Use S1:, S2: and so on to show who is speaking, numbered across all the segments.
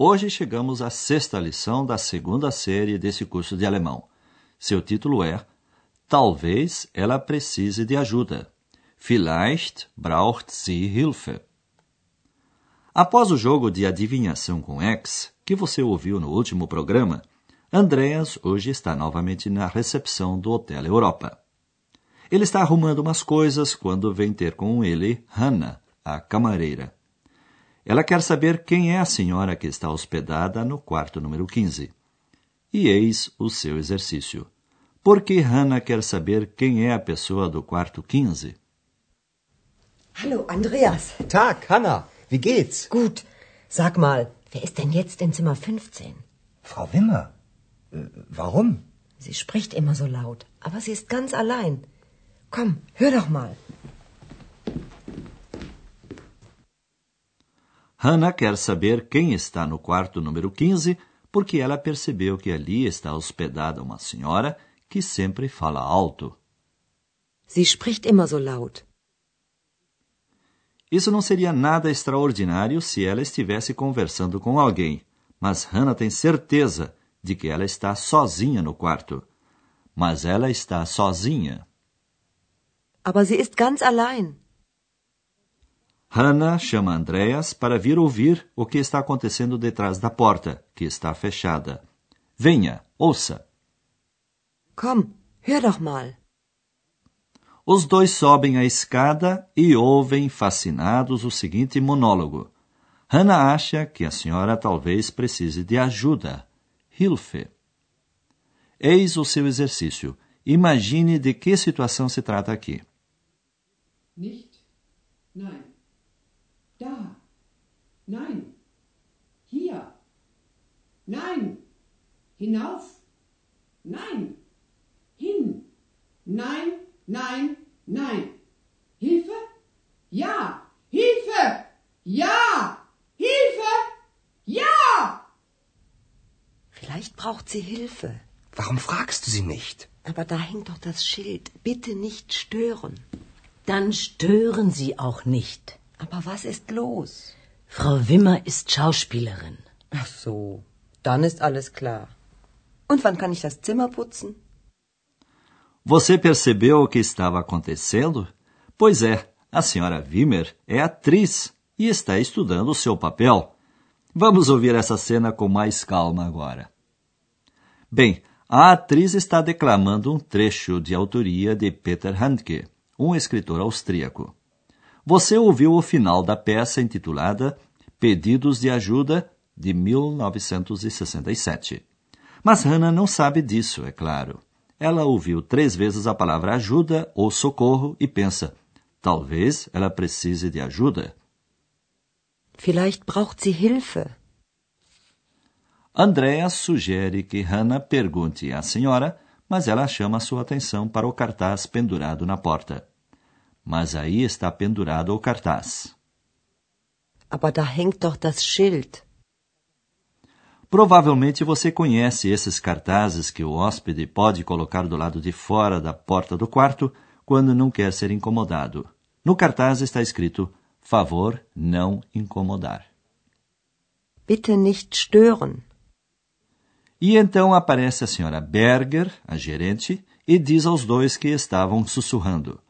S1: Hoje chegamos à sexta lição da segunda série desse curso de alemão. Seu título é Talvez ela precise de ajuda. Vielleicht braucht sie Hilfe. Após o jogo de adivinhação com X, que você ouviu no último programa, Andreas hoje está novamente na recepção do Hotel Europa. Ele está arrumando umas coisas quando vem ter com ele Hannah, a camareira. Ela quer saber quem é a senhora que está hospedada no quarto número 15. E eis o seu exercício. Por que Hannah quer saber quem é a pessoa do quarto 15?
S2: Hallo, Andreas.
S3: Tag, Hanna, wie geht's?
S2: Gut. Sag mal, wer ist denn jetzt in Zimmer 15?
S4: Frau Wimmer. Äh, warum?
S2: Sie spricht immer so laut, aber sie ist ganz allein. Komm, hör doch mal.
S1: Hannah quer saber quem está no quarto número 15 porque ela percebeu que ali está hospedada uma senhora que sempre fala alto.
S2: Sie spricht immer so laut.
S1: Isso não seria nada extraordinário se ela estivesse conversando com alguém, mas Hannah tem certeza de que ela está sozinha no quarto. Mas ela está sozinha.
S2: Aber sie ist ganz allein.
S1: Hannah chama Andreas para vir ouvir o que está acontecendo detrás da porta, que está fechada. Venha, ouça.
S2: Komm, hör doch mal.
S1: Os dois sobem a escada e ouvem fascinados o seguinte monólogo. Hannah acha que a senhora talvez precise de ajuda. Hilfe. Eis o seu exercício. Imagine de que situação se trata aqui.
S5: Nicht? Nein. Da. Nein. Hier. Nein. Hinauf. Nein. Hin. Nein, nein, nein. Hilfe? Ja. Hilfe! Ja! Hilfe! Ja!
S2: Vielleicht braucht sie Hilfe.
S4: Warum fragst du sie nicht?
S2: Aber da hängt doch das Schild. Bitte nicht stören.
S6: Dann stören Sie auch nicht.
S2: Aber was ist los?
S6: Frau Wimmer ist Schauspielerin.
S2: Ach so, dann ist alles klar. Und wann kann ich das Zimmer putzen?
S1: Você percebeu o que estava acontecendo? Pois é, a senhora Wimmer é atriz e está estudando o seu papel. Vamos ouvir essa cena com mais calma agora. Bem, a atriz está declamando um trecho de autoria de Peter Handke, um escritor austríaco. Você ouviu o final da peça intitulada Pedidos de Ajuda, de 1967. Mas Hannah não sabe disso, é claro. Ela ouviu três vezes a palavra ajuda ou socorro e pensa: talvez ela precise de ajuda.
S2: Vielleicht braucht sie Hilfe.
S1: Andrea sugere que Hannah pergunte à senhora, mas ela chama sua atenção para o cartaz pendurado na porta. Mas aí está pendurado o cartaz.
S2: Aber da hängt doch das Schild.
S1: Provavelmente você conhece esses cartazes que o hóspede pode colocar do lado de fora da porta do quarto quando não quer ser incomodado. No cartaz está escrito: favor não incomodar.
S2: Bitte nicht stören.
S1: E então aparece a senhora Berger, a gerente, e diz aos dois que estavam sussurrando: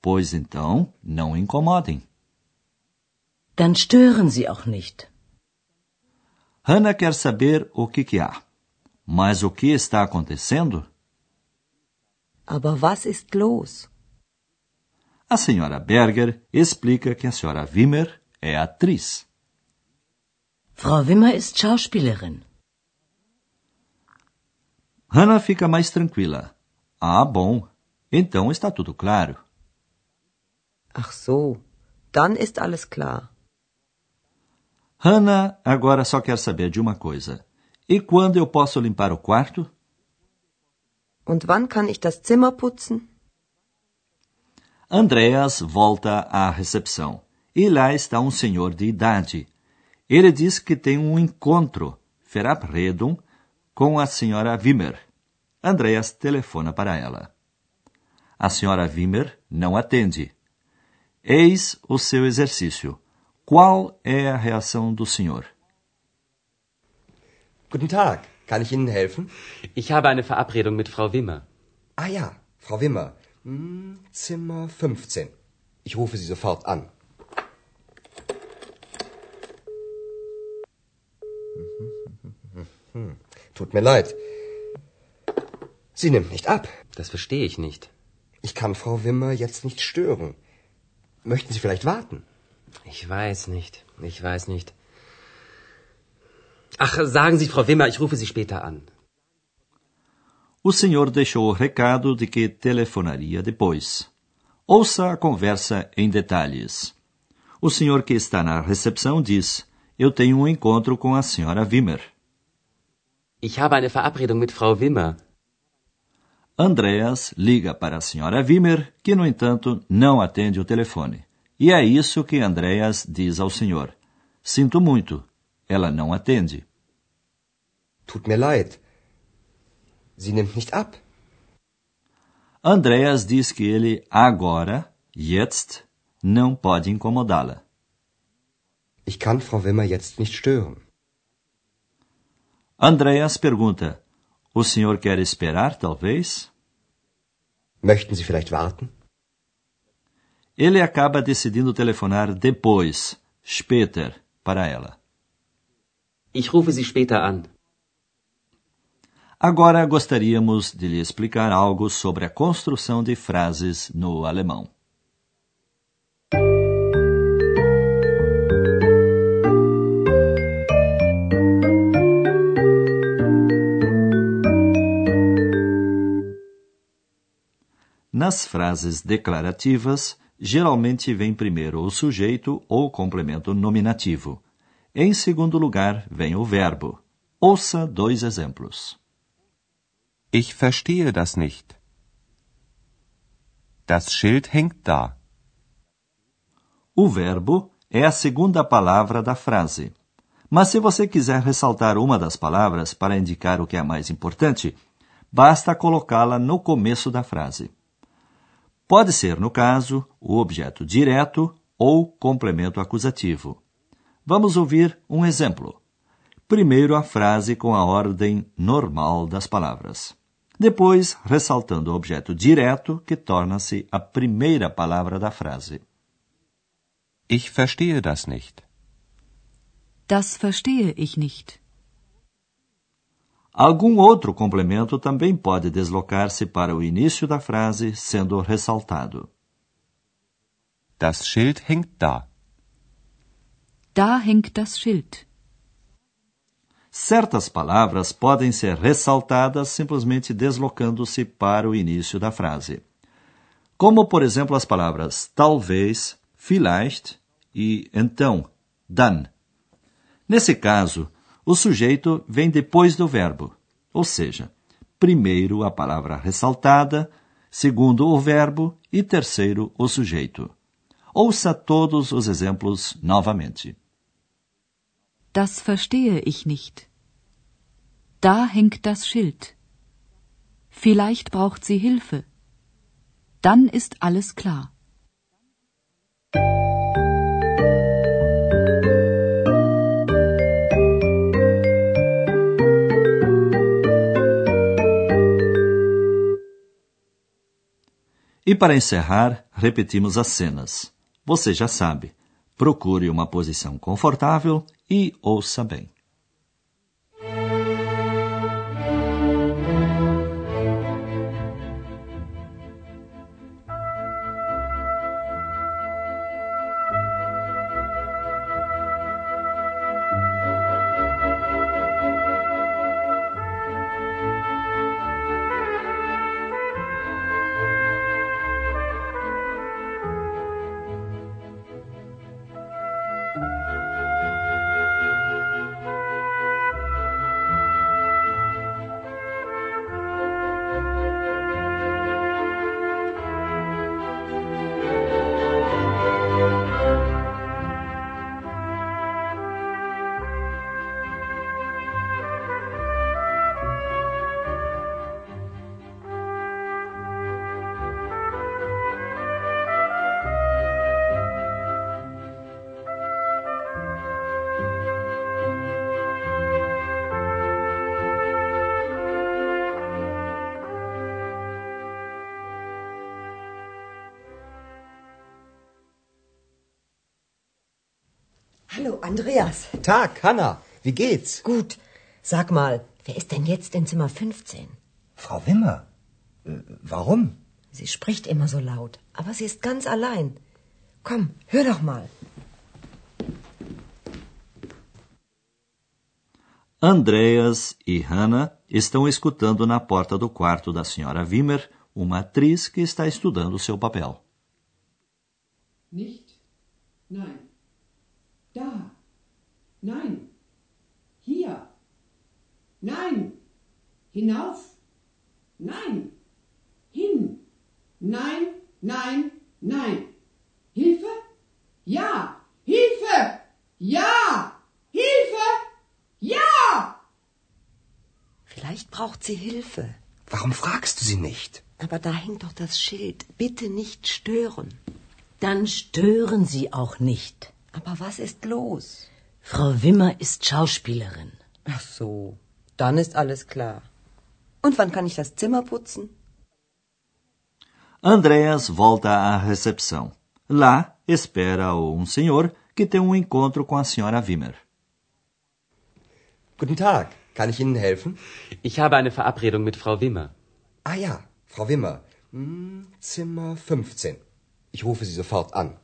S1: Pois então, não incomodem.
S6: Dann stören Sie auch nicht.
S1: Hannah quer saber o que, que há. Mas o que está acontecendo?
S2: Aber was ist los?
S1: A senhora Berger explica que a senhora Wimmer é atriz.
S6: Frau Wimmer ist Schauspielerin.
S1: Hannah fica mais tranquila. Ah, bom. Então está tudo claro.
S2: Ach so, dann ist alles klar.
S1: Hannah agora só quer saber de uma coisa. E quando eu posso limpar o quarto?
S2: Und wann kann ich das Zimmer putzen?
S1: Andreas volta à recepção e lá está um senhor de idade. Ele diz que tem um encontro, verabredung, com a senhora Wimmer. Andreas telefona para ela. A senhora Wimmer não atende. Eis o seu exercício. Qual é a reação do senhor?
S3: Guten Tag. Kann ich Ihnen helfen?
S7: Ich habe eine Verabredung mit Frau Wimmer.
S3: Ah ja, Frau Wimmer. Hm, Zimmer 15. Ich rufe Sie sofort an. Tut mir leid. Sie nimmt nicht ab.
S7: Das verstehe ich nicht.
S3: Ich kann Frau Wimmer jetzt nicht stören. Möchten Sie vielleicht warten?
S7: Ich weiß nicht. Ich weiß nicht. Ach, sagen Sie, Frau Wimmer, ich rufe Sie später an.
S1: O senhor deixou o recado de que telefonaria depois. Ouça a conversa em detalhes. O senhor que está na recepção diz: Eu tenho um encontro com a senhora Wimmer.
S7: Ich habe eine Verabredung mit Frau Wimmer.
S1: Andreas liga para a senhora Wimmer, que, no entanto, não atende o telefone. E é isso que Andreas diz ao senhor: Sinto muito, ela não atende.
S3: Tut mir leid. Sie nimmt nicht ab.
S1: Andreas diz que ele agora, jetzt, não pode incomodá-la.
S3: Ich kann Frau Wimmer jetzt nicht stören.
S1: Andreas pergunta: O senhor quer esperar, talvez?
S3: Möchten Sie vielleicht warten?
S1: Ele acaba decidindo telefonar depois, später, para ela.
S7: Ich rufe Sie später an.
S1: Agora gostaríamos de lhe explicar algo sobre a construção de frases no alemão. Nas frases declarativas, geralmente vem primeiro o sujeito ou complemento nominativo. Em segundo lugar, vem o verbo. Ouça dois exemplos.
S8: Ich verstehe das nicht. Das Schild hängt da.
S1: O verbo é a segunda palavra da frase. Mas se você quiser ressaltar uma das palavras para indicar o que é mais importante, basta colocá-la no começo da frase. Pode ser, no caso, o objeto direto ou complemento acusativo. Vamos ouvir um exemplo. Primeiro a frase com a ordem normal das palavras. Depois, ressaltando o objeto direto, que torna-se a primeira palavra da frase.
S8: Ich verstehe das nicht.
S6: Das verstehe ich nicht.
S1: Algum outro complemento também pode deslocar-se para o início da frase, sendo ressaltado.
S8: Das Schild hängt da.
S6: Da hängt das Schild.
S1: Certas palavras podem ser ressaltadas simplesmente deslocando-se para o início da frase. Como, por exemplo, as palavras talvez, vielleicht e então, dann. Nesse caso, o sujeito vem depois do verbo, ou seja, primeiro a palavra ressaltada, segundo o verbo e terceiro o sujeito. Ouça todos os exemplos novamente.
S6: Das verstehe ich nicht. Da hängt das Schild. Vielleicht braucht sie Hilfe. Dann ist alles klar.
S1: E para encerrar, repetimos as cenas. Você já sabe. Procure uma posição confortável e ouça bem.
S2: Andreas.
S3: Tag, Hanna. Wie geht's?
S2: Gut. Sag mal, wer ist denn jetzt in Zimmer 15?
S4: Frau Wimmer. Äh, warum?
S2: Sie spricht immer so laut, aber sie ist ganz allein. Komm, hör doch mal.
S1: Andreas e Hannah estão escutando na porta do quarto da senhora Wimmer uma atriz que está estudando seu papel.
S5: Nicht. Nein. Da. Nein. Hier. Nein. Hinauf. Nein. Hin. Nein, nein, nein. Hilfe? Ja. Hilfe! Ja! Hilfe! Ja!
S2: Vielleicht braucht sie Hilfe.
S4: Warum fragst du sie nicht?
S2: Aber da hängt doch das Schild. Bitte nicht stören.
S6: Dann stören Sie auch nicht.
S2: Aber was ist los?
S6: Frau Wimmer ist Schauspielerin.
S2: Ach so, dann ist alles klar. Und wann kann ich das Zimmer putzen?
S1: Andreas volta à recepção. Lá espera-o um senhor que tem um encontro com a senhora Wimmer.
S3: Guten Tag. Kann ich Ihnen helfen?
S7: Ich habe eine Verabredung mit Frau Wimmer.
S3: Ah ja, Frau Wimmer. Hm, Zimmer 15. Ich rufe Sie sofort an.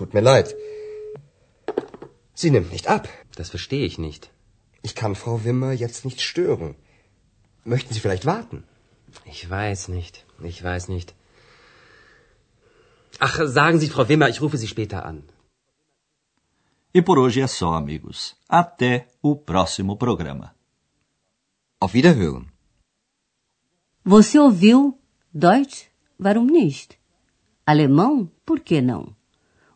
S3: Tut mir leid. Sie nimmt nicht ab.
S7: Das verstehe ich nicht.
S3: Ich kann Frau Wimmer jetzt nicht stören. Möchten Sie vielleicht warten?
S7: Ich weiß nicht. Ich weiß nicht. Ach, sagen Sie, Frau Wimmer, ich rufe Sie später an.
S1: E por hoje é só, amigos. Até o próximo programa.
S3: Auf Wiederhören.
S9: Você ouviu Deutsch? Warum nicht? Alemão? Por que não?